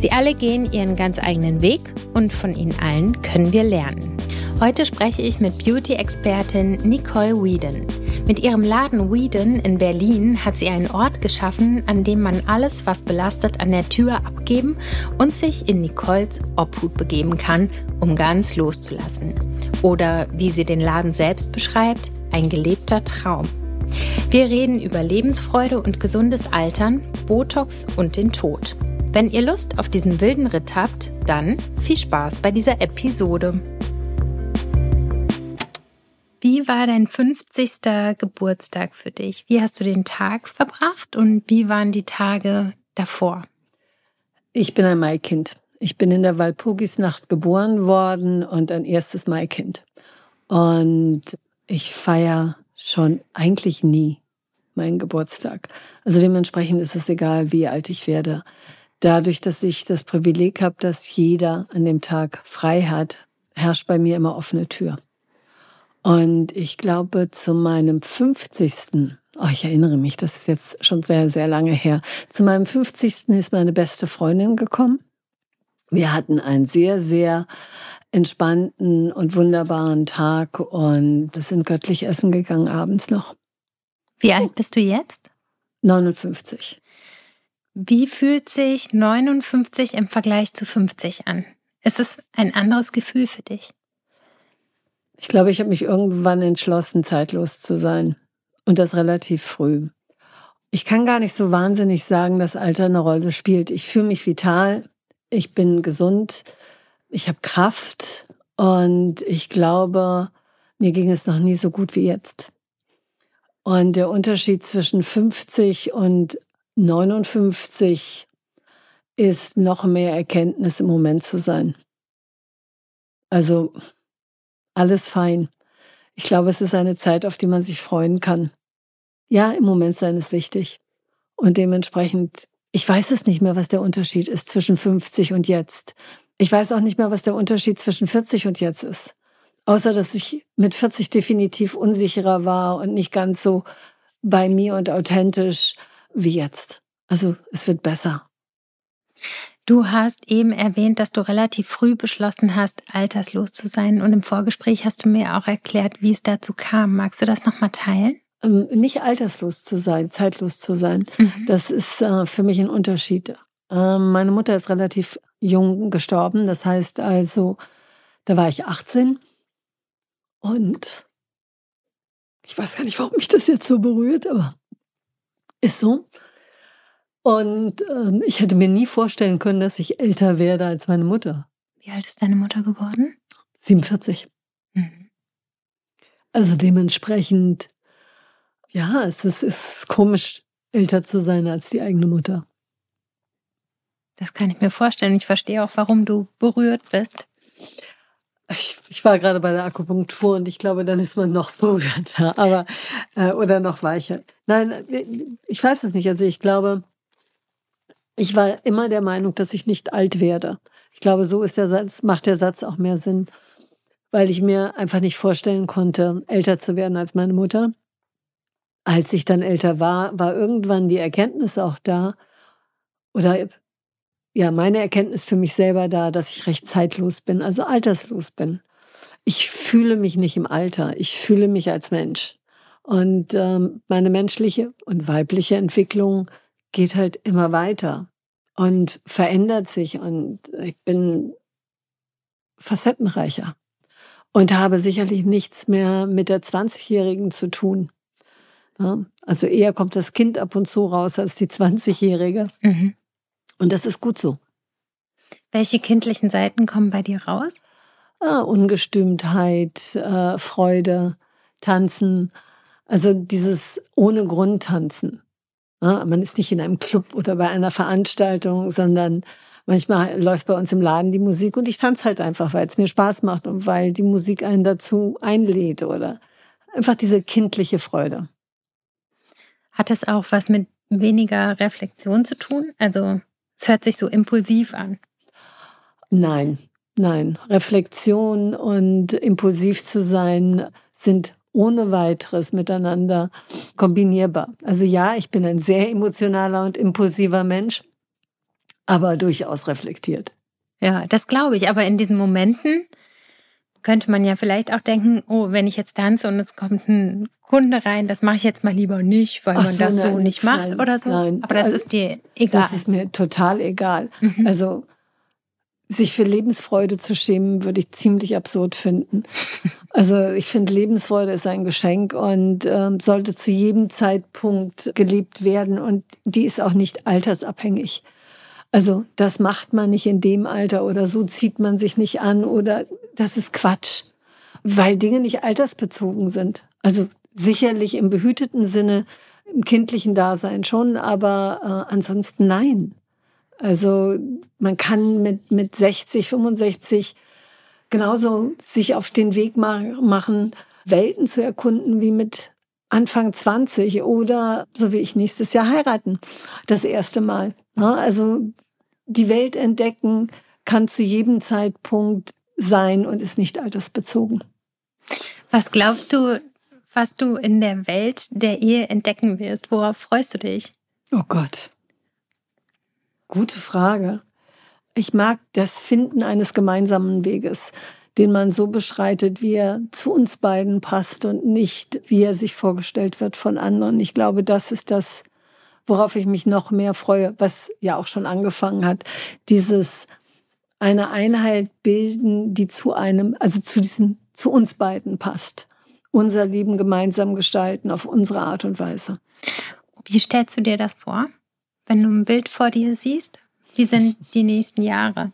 Sie alle gehen ihren ganz eigenen Weg und von ihnen allen können wir lernen. Heute spreche ich mit Beauty-Expertin Nicole Whedon. Mit ihrem Laden Whedon in Berlin hat sie einen Ort geschaffen, an dem man alles, was belastet, an der Tür abgeben und sich in Nicoles Obhut begeben kann, um ganz loszulassen. Oder wie sie den Laden selbst beschreibt, ein gelebter Traum. Wir reden über Lebensfreude und gesundes Altern, Botox und den Tod. Wenn ihr Lust auf diesen wilden Ritt habt, dann viel Spaß bei dieser Episode. Wie war dein 50. Geburtstag für dich? Wie hast du den Tag verbracht und wie waren die Tage davor? Ich bin ein Maikind. Ich bin in der Walpurgisnacht geboren worden und ein erstes Maikind. Und ich feiere schon eigentlich nie meinen Geburtstag. Also dementsprechend ist es egal, wie alt ich werde dadurch, dass ich das Privileg habe, dass jeder an dem Tag frei hat, herrscht bei mir immer offene Tür. Und ich glaube, zu meinem 50. Oh, ich erinnere mich, das ist jetzt schon sehr, sehr lange her. Zu meinem 50. ist meine beste Freundin gekommen. Wir hatten einen sehr, sehr entspannten und wunderbaren Tag und sind göttlich essen gegangen abends noch. Wie alt bist du jetzt? 59. Wie fühlt sich 59 im Vergleich zu 50 an? Ist es ein anderes Gefühl für dich? Ich glaube, ich habe mich irgendwann entschlossen, zeitlos zu sein. Und das relativ früh. Ich kann gar nicht so wahnsinnig sagen, dass Alter eine Rolle spielt. Ich fühle mich vital, ich bin gesund, ich habe Kraft und ich glaube, mir ging es noch nie so gut wie jetzt. Und der Unterschied zwischen 50 und 59 ist noch mehr Erkenntnis im Moment zu sein. Also alles fein. Ich glaube, es ist eine Zeit, auf die man sich freuen kann. Ja, im Moment sein ist wichtig. Und dementsprechend, ich weiß es nicht mehr, was der Unterschied ist zwischen 50 und jetzt. Ich weiß auch nicht mehr, was der Unterschied zwischen 40 und jetzt ist. Außer, dass ich mit 40 definitiv unsicherer war und nicht ganz so bei mir und authentisch wie jetzt. Also es wird besser. Du hast eben erwähnt, dass du relativ früh beschlossen hast, alterslos zu sein. Und im Vorgespräch hast du mir auch erklärt, wie es dazu kam. Magst du das nochmal teilen? Ähm, nicht alterslos zu sein, zeitlos zu sein. Mhm. Das ist äh, für mich ein Unterschied. Ähm, meine Mutter ist relativ jung gestorben. Das heißt also, da war ich 18. Und ich weiß gar nicht, warum mich das jetzt so berührt, aber ist so. Und ähm, ich hätte mir nie vorstellen können, dass ich älter werde als meine Mutter. Wie alt ist deine Mutter geworden? 47. Mhm. Also dementsprechend, ja, es ist, es ist komisch, älter zu sein als die eigene Mutter. Das kann ich mir vorstellen. Ich verstehe auch, warum du berührt bist. Ich, ich war gerade bei der Akupunktur und ich glaube, dann ist man noch berührter, aber äh, oder noch weicher. Nein, ich weiß es nicht. Also ich glaube, ich war immer der Meinung, dass ich nicht alt werde. Ich glaube, so ist der Satz, macht der Satz auch mehr Sinn, weil ich mir einfach nicht vorstellen konnte, älter zu werden als meine Mutter. Als ich dann älter war, war irgendwann die Erkenntnis auch da, oder ja, meine Erkenntnis für mich selber da, dass ich recht zeitlos bin, also alterslos bin. Ich fühle mich nicht im Alter, ich fühle mich als Mensch. Und ähm, meine menschliche und weibliche Entwicklung geht halt immer weiter und verändert sich und ich bin facettenreicher und habe sicherlich nichts mehr mit der 20-Jährigen zu tun. Ja? Also eher kommt das Kind ab und zu raus als die 20-Jährige. Mhm. Und das ist gut so. Welche kindlichen Seiten kommen bei dir raus? Ah, Ungestümtheit, äh, Freude, Tanzen. Also dieses ohne Grund tanzen. Ja, man ist nicht in einem Club oder bei einer Veranstaltung, sondern manchmal läuft bei uns im Laden die Musik und ich tanze halt einfach, weil es mir Spaß macht und weil die Musik einen dazu einlädt oder einfach diese kindliche Freude. Hat es auch was mit weniger Reflexion zu tun? Also es hört sich so impulsiv an. Nein, nein. Reflexion und impulsiv zu sein sind ohne weiteres miteinander kombinierbar. Also ja, ich bin ein sehr emotionaler und impulsiver Mensch, aber durchaus reflektiert. Ja, das glaube ich. Aber in diesen Momenten könnte man ja vielleicht auch denken, oh, wenn ich jetzt tanze und es kommt ein Kunde rein, das mache ich jetzt mal lieber nicht, weil Ach man so, das nein, so nicht macht nein, oder so. Nein. Aber das also, ist dir egal. Das ist mir total egal. Mhm. Also sich für Lebensfreude zu schämen, würde ich ziemlich absurd finden. Also ich finde, Lebensfreude ist ein Geschenk und ähm, sollte zu jedem Zeitpunkt gelebt werden und die ist auch nicht altersabhängig. Also das macht man nicht in dem Alter oder so zieht man sich nicht an oder das ist Quatsch, weil Dinge nicht altersbezogen sind. Also sicherlich im behüteten Sinne, im kindlichen Dasein schon, aber äh, ansonsten nein. Also man kann mit, mit 60, 65 genauso sich auf den Weg machen, Welten zu erkunden wie mit Anfang 20 oder so wie ich nächstes Jahr heiraten. Das erste Mal. Also die Welt entdecken kann zu jedem Zeitpunkt sein und ist nicht altersbezogen. Was glaubst du, was du in der Welt der Ehe entdecken wirst? Worauf freust du dich? Oh Gott. Gute Frage. Ich mag das Finden eines gemeinsamen Weges, den man so beschreitet, wie er zu uns beiden passt und nicht, wie er sich vorgestellt wird von anderen. Ich glaube, das ist das, worauf ich mich noch mehr freue, was ja auch schon angefangen hat. Dieses eine Einheit bilden, die zu einem, also zu diesen, zu uns beiden passt. Unser Leben gemeinsam gestalten auf unsere Art und Weise. Wie stellst du dir das vor? wenn du ein Bild vor dir siehst? Wie sind die nächsten Jahre?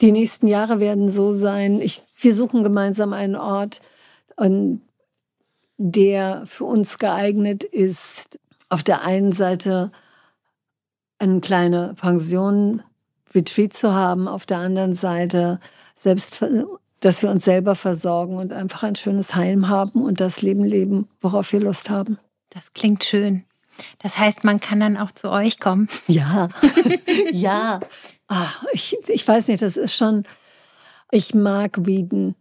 Die nächsten Jahre werden so sein, ich, wir suchen gemeinsam einen Ort, der für uns geeignet ist, auf der einen Seite eine kleine Pension, Retreat zu haben, auf der anderen Seite selbst, dass wir uns selber versorgen und einfach ein schönes Heim haben und das Leben leben, worauf wir Lust haben. Das klingt schön. Das heißt, man kann dann auch zu euch kommen. Ja, ja. Ach, ich, ich weiß nicht, das ist schon, ich mag Wieden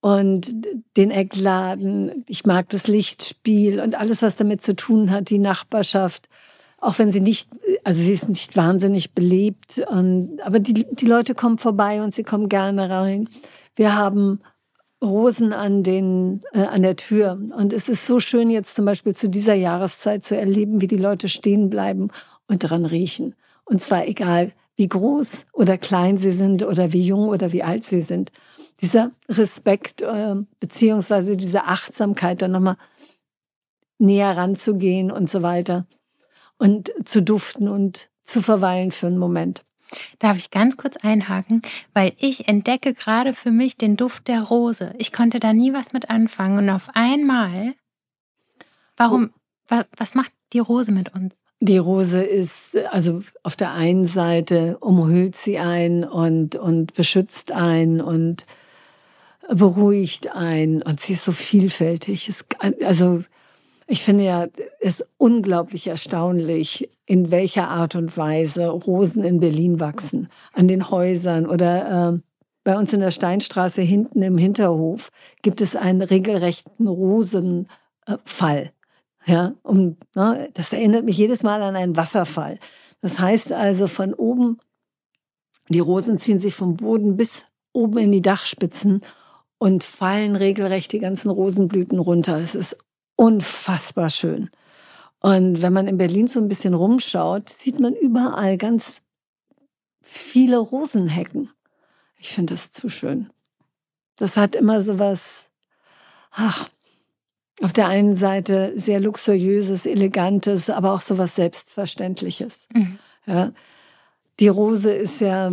und den Eckladen. Ich mag das Lichtspiel und alles, was damit zu tun hat, die Nachbarschaft. Auch wenn sie nicht, also sie ist nicht wahnsinnig belebt, und, aber die, die Leute kommen vorbei und sie kommen gerne rein. Wir haben Rosen an den äh, an der Tür und es ist so schön jetzt zum Beispiel zu dieser Jahreszeit zu erleben, wie die Leute stehen bleiben und dran riechen und zwar egal wie groß oder klein sie sind oder wie jung oder wie alt sie sind. Dieser Respekt äh, beziehungsweise diese Achtsamkeit dann nochmal näher ranzugehen und so weiter und zu duften und zu verweilen für einen Moment. Darf ich ganz kurz einhaken, weil ich entdecke gerade für mich den Duft der Rose. Ich konnte da nie was mit anfangen und auf einmal, warum, oh. was macht die Rose mit uns? Die Rose ist, also auf der einen Seite umhüllt sie ein und, und beschützt ein und beruhigt ein und sie ist so vielfältig. Es, also ich finde ja es unglaublich erstaunlich, in welcher Art und Weise Rosen in Berlin wachsen, an den Häusern oder äh, bei uns in der Steinstraße hinten im Hinterhof gibt es einen regelrechten Rosenfall. Ja, um, ne, das erinnert mich jedes Mal an einen Wasserfall. Das heißt also von oben, die Rosen ziehen sich vom Boden bis oben in die Dachspitzen und fallen regelrecht die ganzen Rosenblüten runter. Es ist unfassbar schön. Und wenn man in Berlin so ein bisschen rumschaut, sieht man überall ganz viele Rosenhecken. Ich finde das zu schön. Das hat immer so was, ach, Auf der einen Seite sehr luxuriöses, elegantes, aber auch sowas Selbstverständliches. Mhm. Ja. Die Rose ist ja,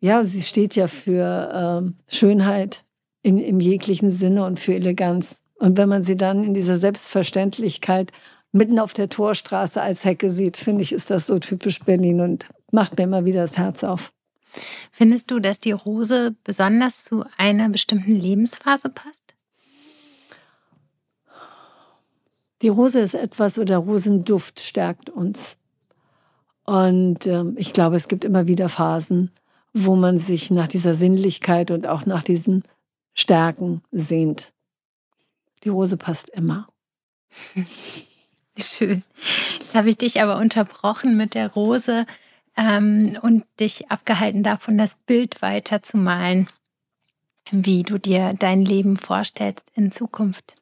ja, sie steht ja für ähm, Schönheit in, im jeglichen Sinne und für Eleganz. Und wenn man sie dann in dieser Selbstverständlichkeit mitten auf der Torstraße als Hecke sieht, finde ich, ist das so typisch Berlin und macht mir immer wieder das Herz auf. Findest du, dass die Rose besonders zu einer bestimmten Lebensphase passt? Die Rose ist etwas oder Rosenduft stärkt uns. Und äh, ich glaube, es gibt immer wieder Phasen, wo man sich nach dieser Sinnlichkeit und auch nach diesen Stärken sehnt. Die Rose passt immer. Schön. Jetzt habe ich dich aber unterbrochen mit der Rose ähm, und dich abgehalten davon, das Bild weiterzumalen, wie du dir dein Leben vorstellst in Zukunft.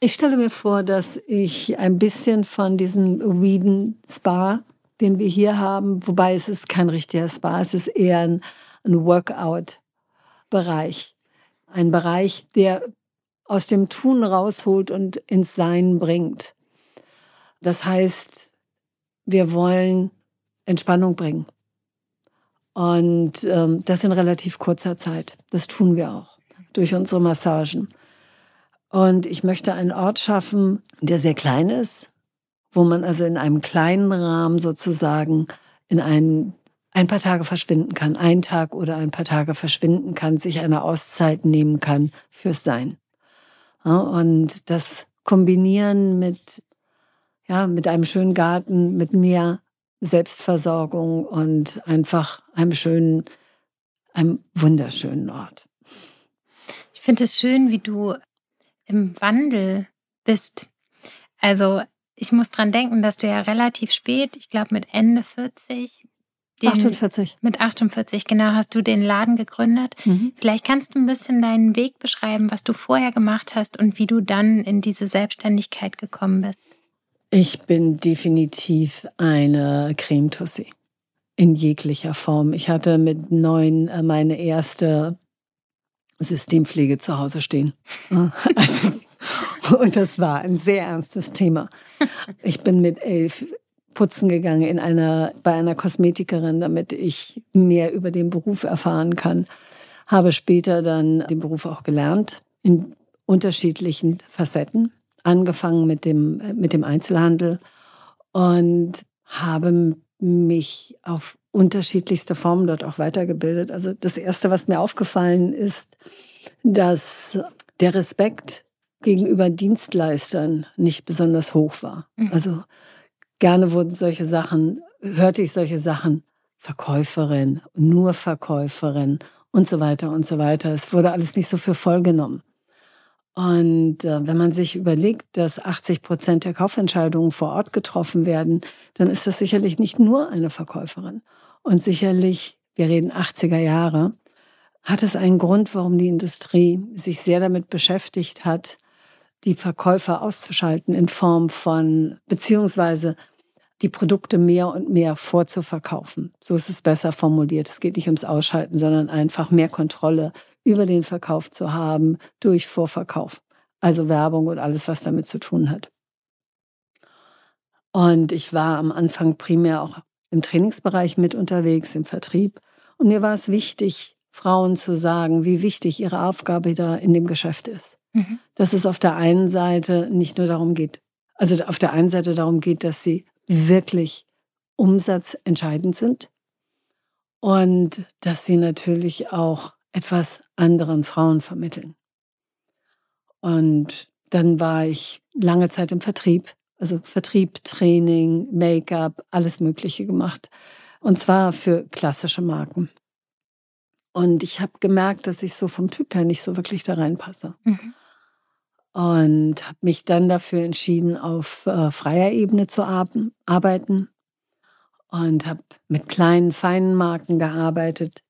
Ich stelle mir vor, dass ich ein bisschen von diesem Whedon Spa, den wir hier haben, wobei es ist kein richtiger Spa, es ist eher ein, ein Workout-Bereich. Ein Bereich, der aus dem Tun rausholt und ins Sein bringt. Das heißt, wir wollen Entspannung bringen. Und ähm, das in relativ kurzer Zeit. Das tun wir auch durch unsere Massagen. Und ich möchte einen Ort schaffen, der sehr klein ist, wo man also in einem kleinen Rahmen sozusagen in einen, ein paar Tage verschwinden kann, ein Tag oder ein paar Tage verschwinden kann, sich eine Auszeit nehmen kann fürs Sein. Und das kombinieren mit, ja, mit einem schönen Garten, mit Meer, Selbstversorgung und einfach einem schönen, einem wunderschönen Ort. Ich finde es schön, wie du im Wandel bist. Also ich muss dran denken, dass du ja relativ spät, ich glaube mit Ende 40, den, 48. Mit 48, genau, hast du den Laden gegründet. Mhm. Vielleicht kannst du ein bisschen deinen Weg beschreiben, was du vorher gemacht hast und wie du dann in diese Selbstständigkeit gekommen bist. Ich bin definitiv eine Cremetussi. In jeglicher Form. Ich hatte mit neun äh, meine erste Systempflege zu Hause stehen. Also, und das war ein sehr ernstes Thema. Ich bin mit elf putzen gegangen in einer, bei einer Kosmetikerin, damit ich mehr über den Beruf erfahren kann. Habe später dann den Beruf auch gelernt in unterschiedlichen Facetten angefangen mit dem, mit dem Einzelhandel und habe mich auf unterschiedlichste Formen dort auch weitergebildet. Also das Erste, was mir aufgefallen ist, dass der Respekt gegenüber Dienstleistern nicht besonders hoch war. Mhm. Also gerne wurden solche Sachen, hörte ich solche Sachen, Verkäuferin, nur Verkäuferin und so weiter und so weiter. Es wurde alles nicht so für voll genommen. Und äh, wenn man sich überlegt, dass 80 Prozent der Kaufentscheidungen vor Ort getroffen werden, dann ist das sicherlich nicht nur eine Verkäuferin. Und sicherlich, wir reden 80er Jahre, hat es einen Grund, warum die Industrie sich sehr damit beschäftigt hat, die Verkäufer auszuschalten in Form von, beziehungsweise die Produkte mehr und mehr vorzuverkaufen. So ist es besser formuliert. Es geht nicht ums Ausschalten, sondern einfach mehr Kontrolle über den Verkauf zu haben durch Vorverkauf. Also Werbung und alles, was damit zu tun hat. Und ich war am Anfang primär auch im Trainingsbereich mit unterwegs, im Vertrieb. Und mir war es wichtig, Frauen zu sagen, wie wichtig ihre Aufgabe da in dem Geschäft ist. Mhm. Dass es auf der einen Seite nicht nur darum geht, also auf der einen Seite darum geht, dass sie wirklich umsatzentscheidend sind und dass sie natürlich auch etwas anderen Frauen vermitteln. Und dann war ich lange Zeit im Vertrieb, also Vertrieb, Training, Make-up, alles Mögliche gemacht. Und zwar für klassische Marken. Und ich habe gemerkt, dass ich so vom Typ her nicht so wirklich da reinpasse. Mhm. Und habe mich dann dafür entschieden, auf äh, freier Ebene zu arbeiten. Und habe mit kleinen, feinen Marken gearbeitet.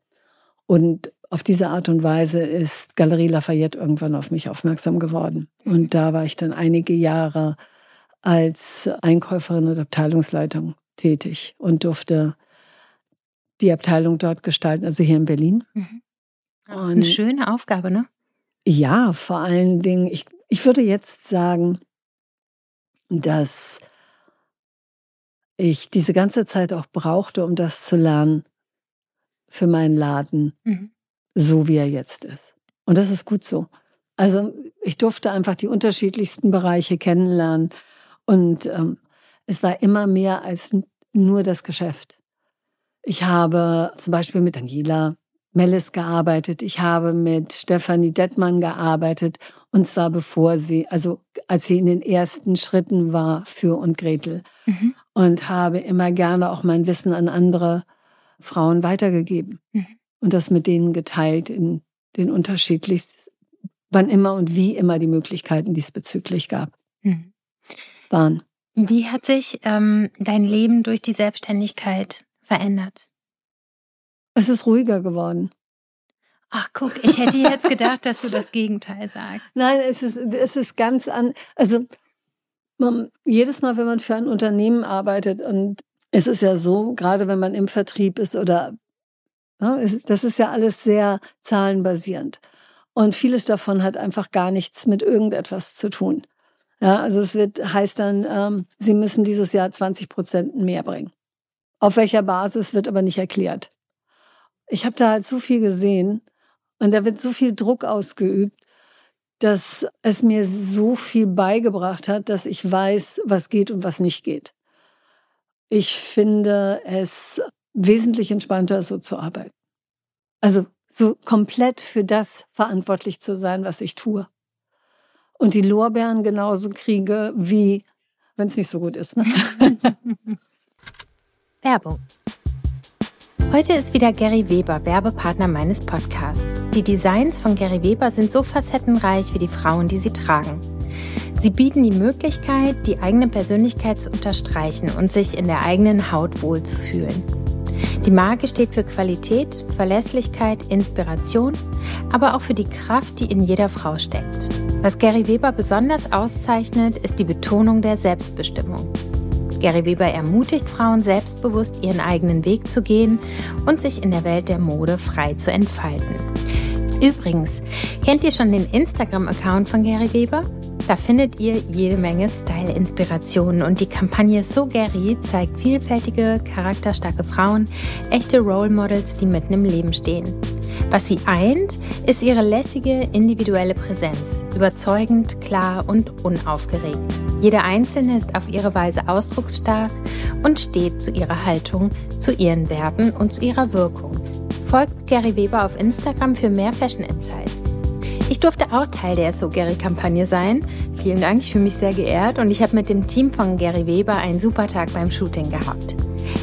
Und auf diese Art und Weise ist Galerie Lafayette irgendwann auf mich aufmerksam geworden. Und da war ich dann einige Jahre als Einkäuferin und Abteilungsleitung tätig und durfte die Abteilung dort gestalten, also hier in Berlin. Mhm. Eine schöne Aufgabe, ne? Ja, vor allen Dingen, ich, Ich würde jetzt sagen, dass ich diese ganze Zeit auch brauchte, um das zu lernen für meinen Laden, mhm. so wie er jetzt ist. Und das ist gut so. Also ich durfte einfach die unterschiedlichsten Bereiche kennenlernen und ähm, es war immer mehr als nur das Geschäft. Ich habe zum Beispiel mit Angela Mellis gearbeitet. Ich habe mit Stefanie Dettmann gearbeitet. Und zwar bevor sie, also als sie in den ersten Schritten war für und Gretel. Mhm. Und habe immer gerne auch mein Wissen an andere Frauen weitergegeben. Mhm. Und das mit denen geteilt in den unterschiedlichsten, wann immer und wie immer die Möglichkeiten diesbezüglich gab. Mhm. Waren. Wie hat sich ähm, dein Leben durch die Selbstständigkeit verändert? Es ist ruhiger geworden. Ach, guck, ich hätte jetzt gedacht, dass du das Gegenteil sagst. Nein, es ist, es ist ganz an, also man, jedes Mal, wenn man für ein Unternehmen arbeitet und es ist ja so, gerade wenn man im Vertrieb ist oder, ja, das ist ja alles sehr zahlenbasierend. Und vieles davon hat einfach gar nichts mit irgendetwas zu tun. Ja, also es wird, heißt dann, ähm, Sie müssen dieses Jahr 20 Prozent mehr bringen. Auf welcher Basis wird aber nicht erklärt. Ich habe da halt so viel gesehen und da wird so viel Druck ausgeübt, dass es mir so viel beigebracht hat, dass ich weiß, was geht und was nicht geht. Ich finde es wesentlich entspannter, so zu arbeiten. Also so komplett für das verantwortlich zu sein, was ich tue. Und die Lorbeeren genauso kriege, wie wenn es nicht so gut ist. Ne? Werbung. Heute ist wieder Gary Weber Werbepartner meines Podcasts. Die Designs von Gary Weber sind so facettenreich wie die Frauen, die sie tragen. Sie bieten die Möglichkeit, die eigene Persönlichkeit zu unterstreichen und sich in der eigenen Haut wohlzufühlen. Die Marke steht für Qualität, Verlässlichkeit, Inspiration, aber auch für die Kraft, die in jeder Frau steckt. Was Gary Weber besonders auszeichnet, ist die Betonung der Selbstbestimmung. Gary Weber ermutigt Frauen selbstbewusst ihren eigenen Weg zu gehen und sich in der Welt der Mode frei zu entfalten. Übrigens, kennt ihr schon den Instagram-Account von Gary Weber? Da findet ihr jede Menge Style-Inspirationen und die Kampagne So Gary zeigt vielfältige, charakterstarke Frauen, echte Role Models, die mitten im Leben stehen. Was sie eint, ist ihre lässige, individuelle Präsenz, überzeugend, klar und unaufgeregt. Jede Einzelne ist auf ihre Weise ausdrucksstark und steht zu ihrer Haltung, zu ihren Werten und zu ihrer Wirkung. Folgt Gary Weber auf Instagram für mehr Fashion Insights. Ich durfte auch Teil der So Gary Kampagne sein. Vielen Dank, ich fühle mich sehr geehrt und ich habe mit dem Team von Gary Weber einen super Tag beim Shooting gehabt.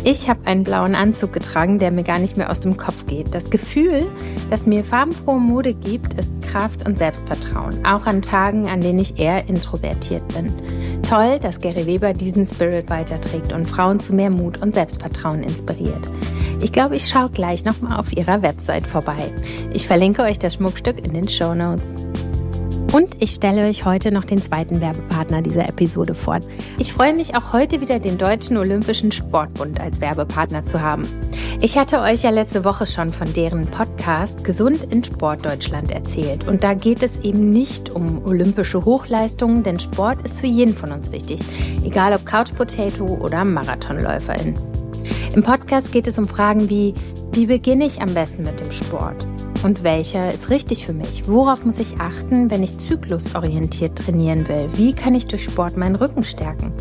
Ich habe einen blauen Anzug getragen, der mir gar nicht mehr aus dem Kopf geht. Das Gefühl, das mir farbenfrohe Mode gibt, ist Kraft und Selbstvertrauen, auch an Tagen, an denen ich eher introvertiert bin. Toll, dass Gary Weber diesen Spirit weiterträgt und Frauen zu mehr Mut und Selbstvertrauen inspiriert. Ich glaube, ich schaue gleich nochmal auf ihrer Website vorbei. Ich verlinke euch das Schmuckstück in den Show Notes. Und ich stelle euch heute noch den zweiten Werbepartner dieser Episode vor. Ich freue mich auch heute wieder den Deutschen Olympischen Sportbund als Werbepartner zu haben. Ich hatte euch ja letzte Woche schon von deren Podcast Gesund in Sport Deutschland erzählt. Und da geht es eben nicht um olympische Hochleistungen, denn Sport ist für jeden von uns wichtig. Egal ob Couch Potato oder Marathonläuferin. Im Podcast geht es um Fragen wie, wie beginne ich am besten mit dem Sport? Und welcher ist richtig für mich? Worauf muss ich achten, wenn ich zyklusorientiert trainieren will? Wie kann ich durch Sport meinen Rücken stärken?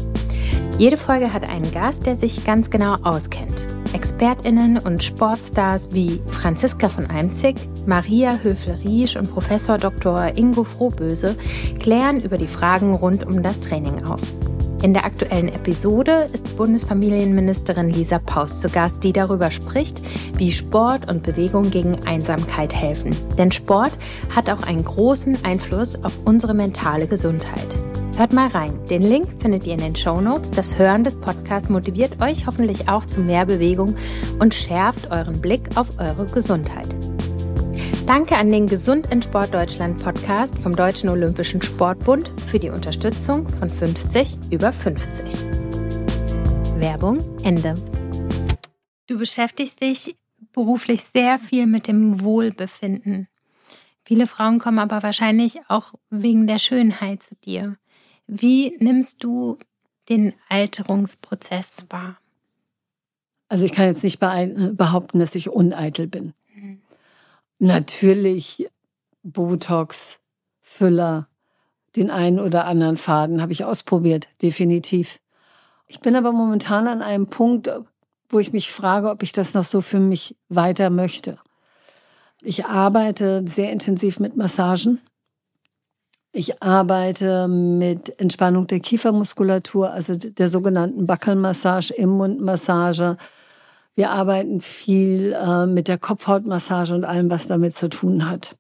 Jede Folge hat einen Gast, der sich ganz genau auskennt. ExpertInnen und Sportstars wie Franziska von Eimzig, Maria Höfel-Riesch und Professor Dr. Ingo Frohböse klären über die Fragen rund um das Training auf. In der aktuellen Episode ist Bundesfamilienministerin Lisa Paus zu Gast, die darüber spricht, wie Sport und Bewegung gegen Einsamkeit helfen. Denn Sport hat auch einen großen Einfluss auf unsere mentale Gesundheit. Hört mal rein. Den Link findet ihr in den Show Notes. Das Hören des Podcasts motiviert euch hoffentlich auch zu mehr Bewegung und schärft euren Blick auf eure Gesundheit. Danke an den Gesund in Sport Deutschland Podcast vom Deutschen Olympischen Sportbund für die Unterstützung von 50 über 50. Werbung Ende. Du beschäftigst dich beruflich sehr viel mit dem Wohlbefinden. Viele Frauen kommen aber wahrscheinlich auch wegen der Schönheit zu dir. Wie nimmst du den Alterungsprozess wahr? Also ich kann jetzt nicht behaupten, dass ich uneitel bin. Natürlich Botox, Füller, den einen oder anderen Faden habe ich ausprobiert, definitiv. Ich bin aber momentan an einem Punkt, wo ich mich frage, ob ich das noch so für mich weiter möchte. Ich arbeite sehr intensiv mit Massagen. Ich arbeite mit Entspannung der Kiefermuskulatur, also der sogenannten Backelmassage, im Mundmassage. Wir arbeiten viel äh, mit der Kopfhautmassage und allem, was damit zu tun hat.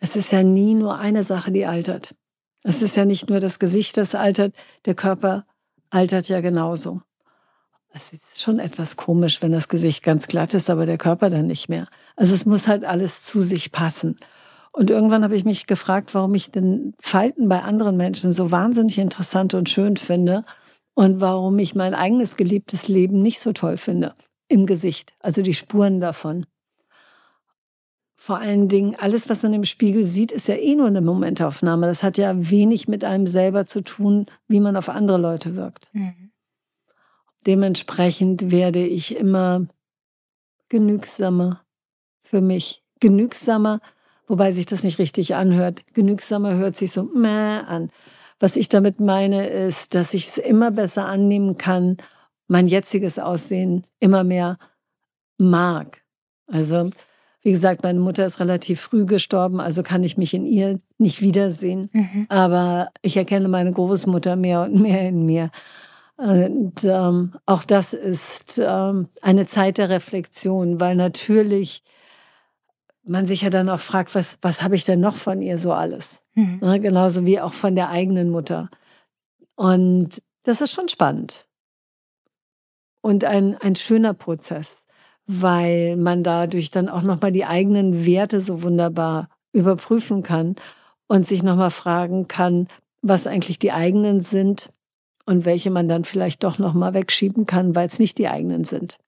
Es ist ja nie nur eine Sache, die altert. Es ist ja nicht nur das Gesicht, das altert, der Körper altert ja genauso. Es ist schon etwas komisch, wenn das Gesicht ganz glatt ist, aber der Körper dann nicht mehr. Also es muss halt alles zu sich passen. Und irgendwann habe ich mich gefragt, warum ich den Falten bei anderen Menschen so wahnsinnig interessant und schön finde und warum ich mein eigenes geliebtes Leben nicht so toll finde im Gesicht, also die Spuren davon. Vor allen Dingen, alles, was man im Spiegel sieht, ist ja eh nur eine Momentaufnahme. Das hat ja wenig mit einem selber zu tun, wie man auf andere Leute wirkt. Mhm. Dementsprechend werde ich immer genügsamer für mich. Genügsamer, wobei sich das nicht richtig anhört. Genügsamer hört sich so meh an. Was ich damit meine, ist, dass ich es immer besser annehmen kann, mein jetziges Aussehen immer mehr mag. Also, wie gesagt, meine Mutter ist relativ früh gestorben, also kann ich mich in ihr nicht wiedersehen. Mhm. Aber ich erkenne meine Großmutter mehr und mehr in mir. Und ähm, auch das ist ähm, eine Zeit der Reflexion, weil natürlich man sich ja dann auch fragt, was, was habe ich denn noch von ihr so alles? Mhm. Ja, genauso wie auch von der eigenen Mutter. Und das ist schon spannend. Und ein, ein schöner Prozess, weil man dadurch dann auch nochmal die eigenen Werte so wunderbar überprüfen kann und sich nochmal fragen kann, was eigentlich die eigenen sind und welche man dann vielleicht doch noch mal wegschieben kann, weil es nicht die eigenen sind.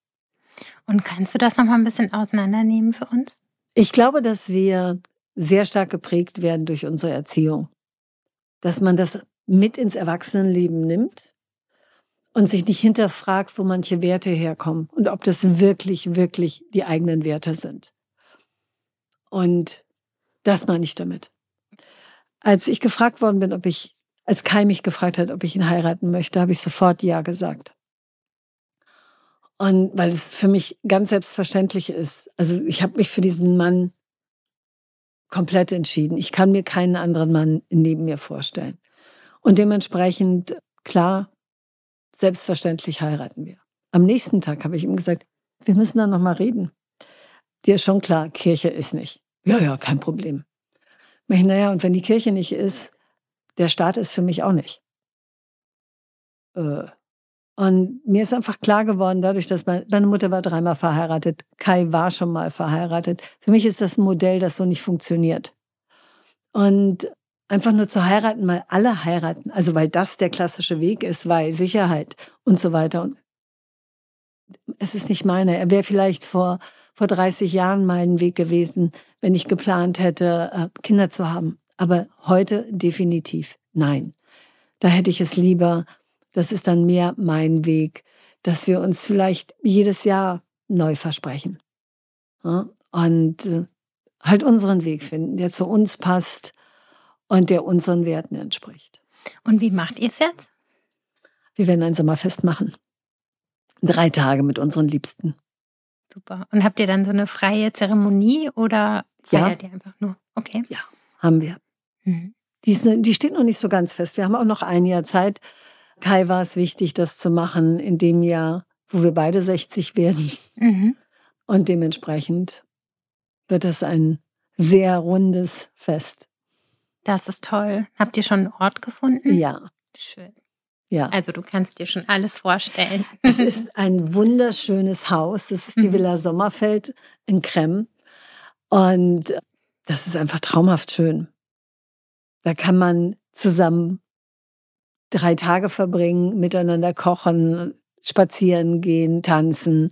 Und kannst du das noch mal ein bisschen auseinandernehmen für uns? Ich glaube, dass wir sehr stark geprägt werden durch unsere Erziehung. Dass man das mit ins Erwachsenenleben nimmt und sich nicht hinterfragt, wo manche Werte herkommen und ob das wirklich, wirklich die eigenen Werte sind. Und das meine ich damit. Als ich gefragt worden bin, ob ich als Kai mich gefragt hat, ob ich ihn heiraten möchte, habe ich sofort Ja gesagt. Und weil es für mich ganz selbstverständlich ist. Also ich habe mich für diesen Mann komplett entschieden. Ich kann mir keinen anderen Mann neben mir vorstellen. Und dementsprechend, klar, selbstverständlich heiraten wir. Am nächsten Tag habe ich ihm gesagt, wir müssen dann noch mal reden. Dir ist schon klar, Kirche ist nicht. Ja, ja, kein Problem. Ich, naja, und wenn die Kirche nicht ist, der Staat ist für mich auch nicht. Äh. Und mir ist einfach klar geworden, dadurch, dass meine Mutter war dreimal verheiratet, Kai war schon mal verheiratet. Für mich ist das ein Modell, das so nicht funktioniert. Und einfach nur zu heiraten, weil alle heiraten, also weil das der klassische Weg ist, weil Sicherheit und so weiter. Und es ist nicht meine. Er wäre vielleicht vor, vor 30 Jahren mein Weg gewesen, wenn ich geplant hätte, äh, Kinder zu haben. Aber heute definitiv nein. Da hätte ich es lieber, das ist dann mehr mein Weg, dass wir uns vielleicht jedes Jahr neu versprechen. Und äh, halt unseren Weg finden, der zu uns passt und der unseren Werten entspricht. Und wie macht ihr es jetzt? Wir werden ein Sommerfest machen. Drei Tage mit unseren Liebsten. Super. Und habt ihr dann so eine freie Zeremonie oder feiert ja. ihr einfach nur? Okay. Ja, haben wir. Mhm. Die, ist, die steht noch nicht so ganz fest. Wir haben auch noch ein Jahr Zeit. Kai war es wichtig, das zu machen in dem Jahr, wo wir beide 60 werden. Mhm. Und dementsprechend wird das ein sehr rundes Fest. Das ist toll. Habt ihr schon einen Ort gefunden? Ja. Schön. Ja. Also du kannst dir schon alles vorstellen. Es ist ein wunderschönes Haus. Es ist die mhm. Villa Sommerfeld in Krem. Und das ist einfach traumhaft schön. Da kann man zusammen drei Tage verbringen, miteinander kochen, spazieren gehen, tanzen.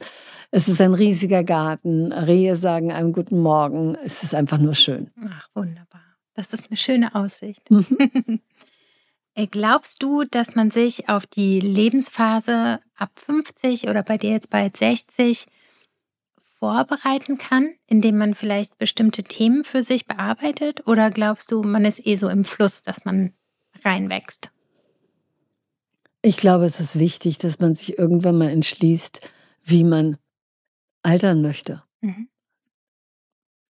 Es ist ein riesiger Garten. Rehe sagen einem guten Morgen. Es ist einfach nur schön. Ach, wunderbar. Das ist eine schöne Aussicht. Mhm. Äh, glaubst du, dass man sich auf die Lebensphase ab 50 oder bei dir jetzt bald 60 vorbereiten kann, indem man vielleicht bestimmte Themen für sich bearbeitet? Oder glaubst du, man ist eh so im Fluss, dass man reinwächst? Ich glaube, es ist wichtig, dass man sich irgendwann mal entschließt, wie man altern möchte. Mhm.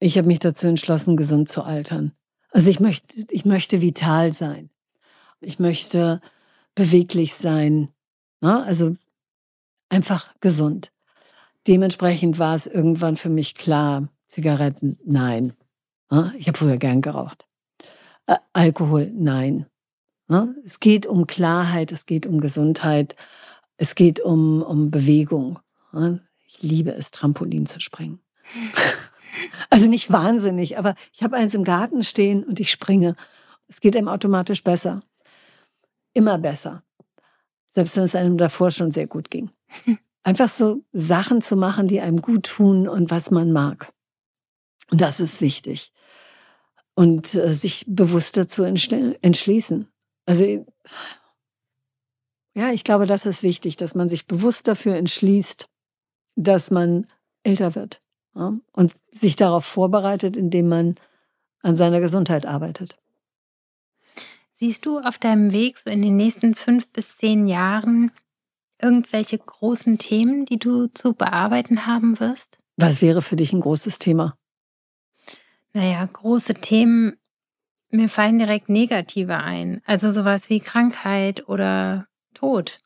Ich habe mich dazu entschlossen, gesund zu altern. Also ich möchte, ich möchte vital sein. Ich möchte beweglich sein. Ne? Also einfach gesund. Dementsprechend war es irgendwann für mich klar, Zigaretten, nein. Ne? Ich habe früher gern geraucht. Äh, Alkohol, nein. Ne? Es geht um Klarheit, es geht um Gesundheit, es geht um, um Bewegung. Ne? Ich liebe es, Trampolin zu springen. also nicht wahnsinnig, aber ich habe eins im Garten stehen und ich springe. Es geht einem automatisch besser. Immer besser. Selbst wenn es einem davor schon sehr gut ging. Einfach so Sachen zu machen, die einem gut tun und was man mag. Und das ist wichtig. Und äh, sich bewusster zu entschließen. Also ja, ich glaube, das ist wichtig, dass man sich bewusst dafür entschließt, dass man älter wird ja, und sich darauf vorbereitet, indem man an seiner Gesundheit arbeitet. Siehst du auf deinem Weg so in den nächsten fünf bis zehn Jahren irgendwelche großen Themen, die du zu bearbeiten haben wirst? Was wäre für dich ein großes Thema? Naja, große Themen mir fallen direkt negative ein. Also sowas wie Krankheit oder Tod.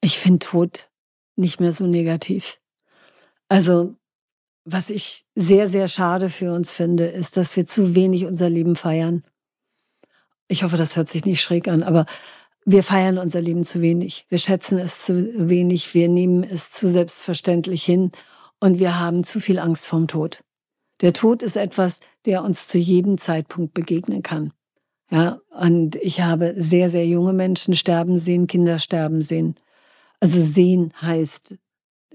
Ich finde Tod nicht mehr so negativ. Also, was ich sehr, sehr schade für uns finde, ist, dass wir zu wenig unser Leben feiern. Ich hoffe, das hört sich nicht schräg an, aber wir feiern unser Leben zu wenig. Wir schätzen es zu wenig. Wir nehmen es zu selbstverständlich hin und wir haben zu viel Angst vorm Tod. Der Tod ist etwas, der uns zu jedem Zeitpunkt begegnen kann. Ja, und ich habe sehr, sehr junge Menschen sterben sehen, Kinder sterben sehen. Also sehen heißt,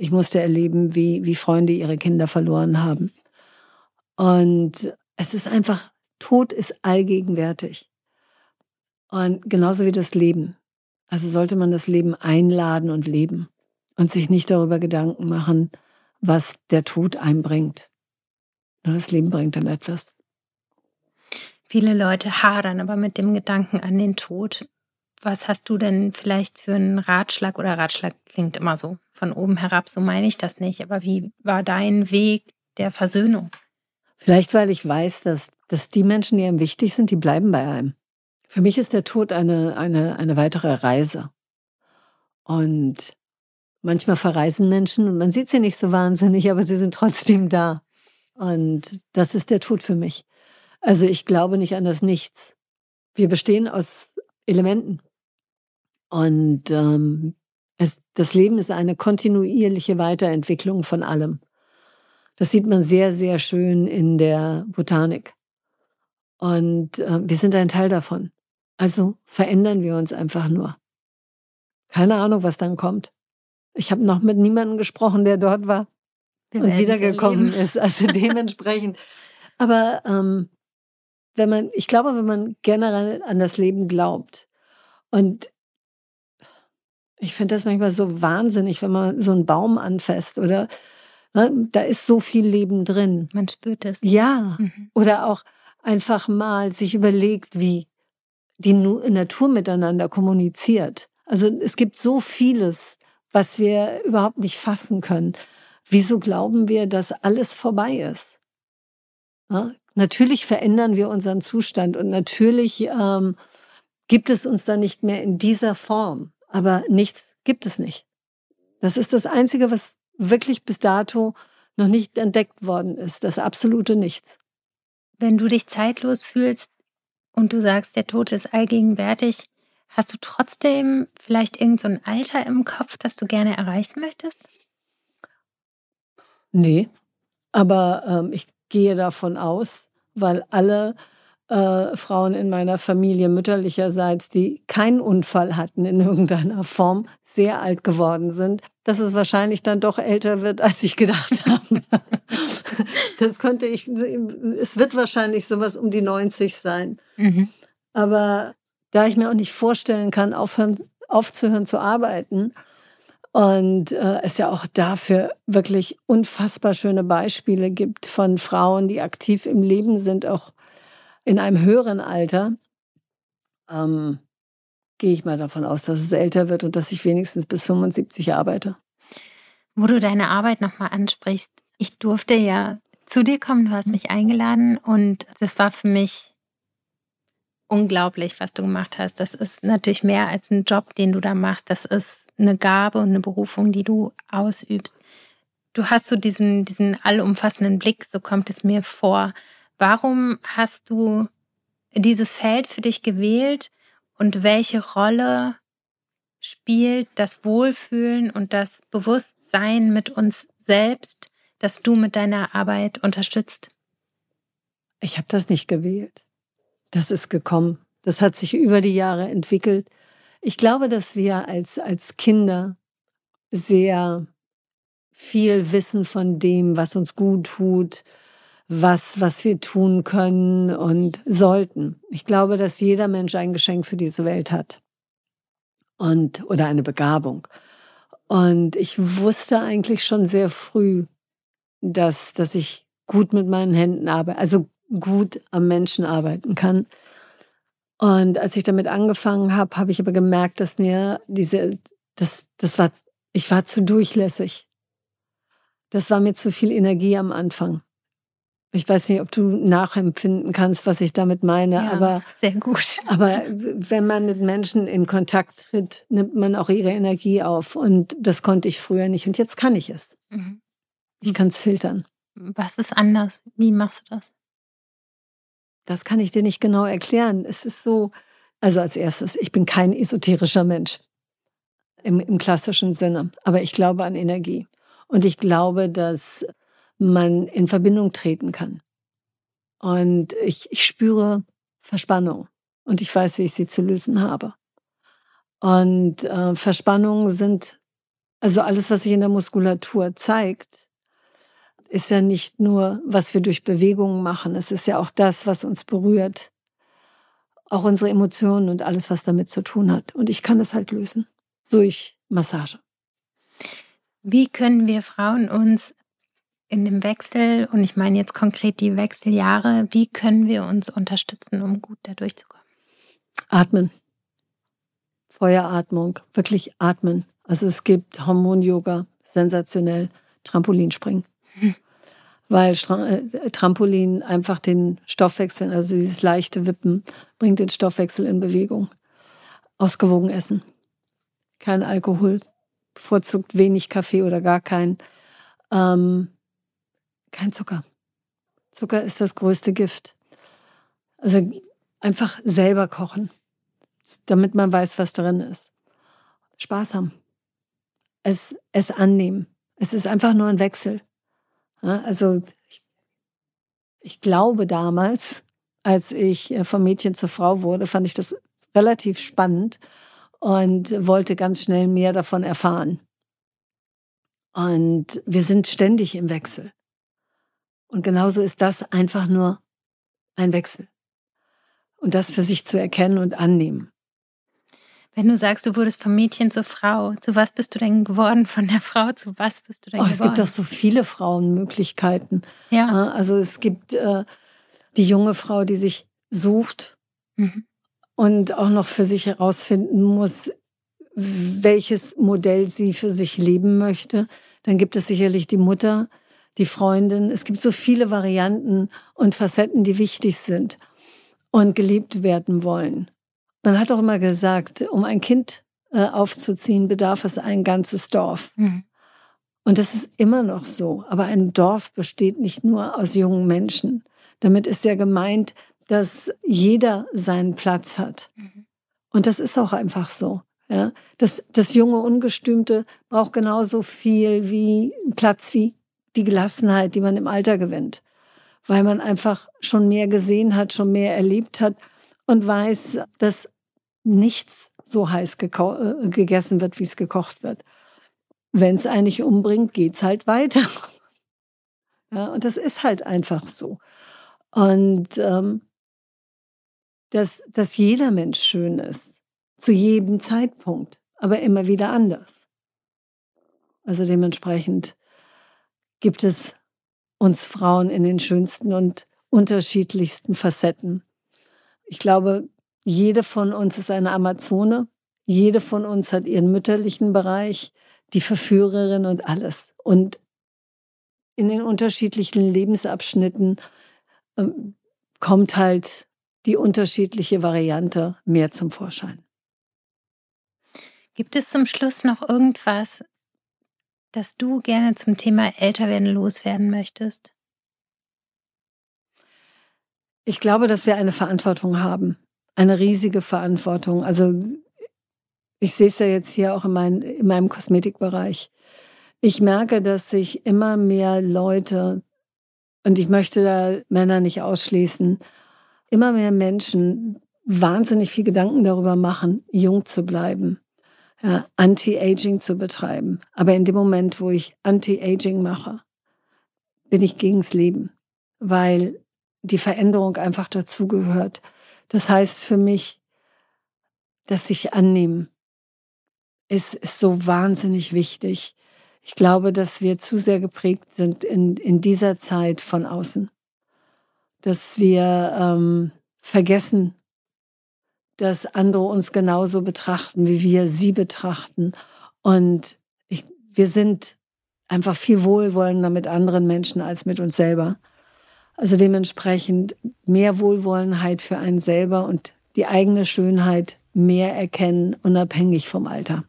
ich musste erleben, wie, wie Freunde ihre Kinder verloren haben. Und es ist einfach, Tod ist allgegenwärtig. Und genauso wie das Leben. Also sollte man das Leben einladen und leben und sich nicht darüber Gedanken machen, was der Tod einbringt. Nur das Leben bringt dann etwas. Viele Leute hadern aber mit dem Gedanken an den Tod. Was hast du denn vielleicht für einen Ratschlag oder Ratschlag klingt immer so von oben herab, so meine ich das nicht, aber wie war dein Weg der Versöhnung? Vielleicht, weil ich weiß, dass, dass die Menschen, die einem wichtig sind, die bleiben bei einem. Für mich ist der Tod eine, eine, eine weitere Reise. Und manchmal verreisen Menschen und man sieht sie nicht so wahnsinnig, aber sie sind trotzdem da. Und das ist der Tod für mich. Also ich glaube nicht an das Nichts. Wir bestehen aus Elementen. Und ähm, es, das Leben ist eine kontinuierliche Weiterentwicklung von allem. Das sieht man sehr, sehr schön in der Botanik. Und äh, wir sind ein Teil davon. Also verändern wir uns einfach nur. Keine Ahnung, was dann kommt. Ich habe noch mit niemandem gesprochen, der dort war wir und wiedergekommen ist. Also dementsprechend. Aber ähm, wenn man, ich glaube, wenn man generell an das Leben glaubt und ich finde das manchmal so wahnsinnig, wenn man so einen Baum anfasst oder ne, da ist so viel Leben drin. Man spürt es. Ja. Mhm. Oder auch einfach mal sich überlegt, wie die Natur miteinander kommuniziert. Also es gibt so vieles, was wir überhaupt nicht fassen können. Wieso glauben wir, dass alles vorbei ist? Ja? Natürlich verändern wir unseren Zustand und natürlich ähm, gibt es uns dann nicht mehr in dieser Form. Aber nichts gibt es nicht. Das ist das Einzige, was wirklich bis dato noch nicht entdeckt worden ist. Das absolute Nichts. Wenn du dich zeitlos fühlst und du sagst, der Tod ist allgegenwärtig, hast du trotzdem vielleicht irgendein so Alter im Kopf, das du gerne erreichen möchtest? Nee, aber ähm, ich gehe davon aus, weil alle äh, Frauen in meiner Familie mütterlicherseits, die keinen Unfall hatten in irgendeiner Form, sehr alt geworden sind, dass es wahrscheinlich dann doch älter wird, als ich gedacht habe. das konnte ich, es wird wahrscheinlich sowas um die 90 sein. Mhm. Aber da ich mir auch nicht vorstellen kann, aufhören, aufzuhören zu arbeiten, und äh, es ja auch dafür wirklich unfassbar schöne Beispiele gibt von Frauen, die aktiv im Leben sind, auch in einem höheren Alter, ähm, gehe ich mal davon aus, dass es älter wird und dass ich wenigstens bis 75 arbeite. Wo du deine Arbeit nochmal ansprichst, ich durfte ja zu dir kommen, du hast mich eingeladen und das war für mich unglaublich, was du gemacht hast. Das ist natürlich mehr als ein Job, den du da machst. Das ist eine Gabe und eine Berufung, die du ausübst. Du hast so diesen, diesen allumfassenden Blick, so kommt es mir vor. Warum hast du dieses Feld für dich gewählt und welche Rolle spielt das Wohlfühlen und das Bewusstsein mit uns selbst, das du mit deiner Arbeit unterstützt? Ich habe das nicht gewählt. Das ist gekommen. Das hat sich über die Jahre entwickelt. Ich glaube, dass wir als, als Kinder sehr viel wissen von dem, was uns gut tut, was, was wir tun können und sollten. Ich glaube, dass jeder Mensch ein Geschenk für diese Welt hat. Und, oder eine Begabung. Und ich wusste eigentlich schon sehr früh, dass, dass ich gut mit meinen Händen arbeite, also gut am Menschen arbeiten kann. Und als ich damit angefangen habe, habe ich aber gemerkt, dass mir diese, das, das war, ich war zu durchlässig. Das war mir zu viel Energie am Anfang. Ich weiß nicht, ob du nachempfinden kannst, was ich damit meine, ja, aber sehr gut. Aber wenn man mit Menschen in Kontakt tritt, nimmt man auch ihre Energie auf und das konnte ich früher nicht und jetzt kann ich es. Mhm. Ich kann es filtern. Was ist anders? Wie machst du das? Das kann ich dir nicht genau erklären. Es ist so, also als erstes, ich bin kein esoterischer Mensch im, im klassischen Sinne, aber ich glaube an Energie. Und ich glaube, dass man in Verbindung treten kann. Und ich, ich spüre Verspannung und ich weiß, wie ich sie zu lösen habe. Und äh, Verspannungen sind, also alles, was sich in der Muskulatur zeigt, ist ja nicht nur, was wir durch Bewegungen machen, es ist ja auch das, was uns berührt. Auch unsere Emotionen und alles, was damit zu tun hat. Und ich kann das halt lösen durch Massage. Wie können wir Frauen uns in dem Wechsel, und ich meine jetzt konkret die Wechseljahre, wie können wir uns unterstützen, um gut da durchzukommen? Atmen. Feueratmung, wirklich atmen. Also es gibt Hormon-Yoga, sensationell, Trampolinspringen weil äh, Trampolin einfach den Stoffwechsel, also dieses leichte Wippen, bringt den Stoffwechsel in Bewegung. Ausgewogen essen. Kein Alkohol, bevorzugt wenig Kaffee oder gar kein. Ähm, kein Zucker. Zucker ist das größte Gift. Also einfach selber kochen, damit man weiß, was drin ist. Spaß haben. Es, es annehmen. Es ist einfach nur ein Wechsel. Also ich, ich glaube damals, als ich äh, vom Mädchen zur Frau wurde, fand ich das relativ spannend und wollte ganz schnell mehr davon erfahren. Und wir sind ständig im Wechsel. Und genauso ist das einfach nur ein Wechsel. Und das für sich zu erkennen und annehmen. Wenn du sagst, du wurdest vom Mädchen zur Frau, zu was bist du denn geworden? Von der Frau zu was bist du denn oh, geworden? Es gibt doch so viele Frauenmöglichkeiten. Ja. Also es gibt äh, die junge Frau, die sich sucht mhm. und auch noch für sich herausfinden muss, welches Modell sie für sich leben möchte. Dann gibt es sicherlich die Mutter, die Freundin. Es gibt so viele Varianten und Facetten, die wichtig sind und geliebt werden wollen. Man hat auch immer gesagt, um ein Kind äh, aufzuziehen, bedarf es ein ganzes Dorf. Mhm. Und das ist immer noch so. Aber ein Dorf besteht nicht nur aus jungen Menschen. Damit ist ja gemeint, dass jeder seinen Platz hat. Mhm. Und das ist auch einfach so. Ja, das, das junge Ungestümte braucht genauso viel wie Platz wie die Gelassenheit, die man im Alter gewinnt. weil man einfach schon mehr gesehen hat, schon mehr erlebt hat und weiß, dass nichts so heiß äh, gegessen wird, wie es gekocht wird. Wenn es eigentlich umbringt, geht's halt weiter. Ja, und das ist halt einfach so. Und ähm, dass, dass jeder Mensch schön ist, zu jedem Zeitpunkt, aber immer wieder anders. Also dementsprechend gibt es uns Frauen in den schönsten und unterschiedlichsten Facetten. Ich glaube, jede von uns ist eine Amazone. Jede von uns hat ihren mütterlichen Bereich, die Verführerin und alles. Und in den unterschiedlichen Lebensabschnitten ähm, kommt halt die unterschiedliche Variante mehr zum Vorschein. Gibt es zum Schluss noch irgendwas, das du gerne zum Thema Älterwerden loswerden möchtest? Ich glaube, dass wir eine Verantwortung haben, eine riesige Verantwortung. Also ich sehe es ja jetzt hier auch in, mein, in meinem Kosmetikbereich. Ich merke, dass sich immer mehr Leute, und ich möchte da Männer nicht ausschließen, immer mehr Menschen wahnsinnig viel Gedanken darüber machen, jung zu bleiben, ja, Anti-Aging zu betreiben. Aber in dem Moment, wo ich Anti-Aging mache, bin ich gegens Leben, weil die Veränderung einfach dazugehört. Das heißt für mich, dass sich annehmen ist, ist so wahnsinnig wichtig. Ich glaube, dass wir zu sehr geprägt sind in, in dieser Zeit von außen dass wir ähm, vergessen, dass andere uns genauso betrachten, wie wir sie betrachten. Und ich, wir sind einfach viel wohlwollender mit anderen Menschen als mit uns selber. Also dementsprechend mehr Wohlwollenheit für einen selber und die eigene Schönheit mehr erkennen, unabhängig vom Alter.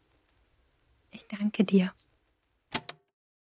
Ich danke dir.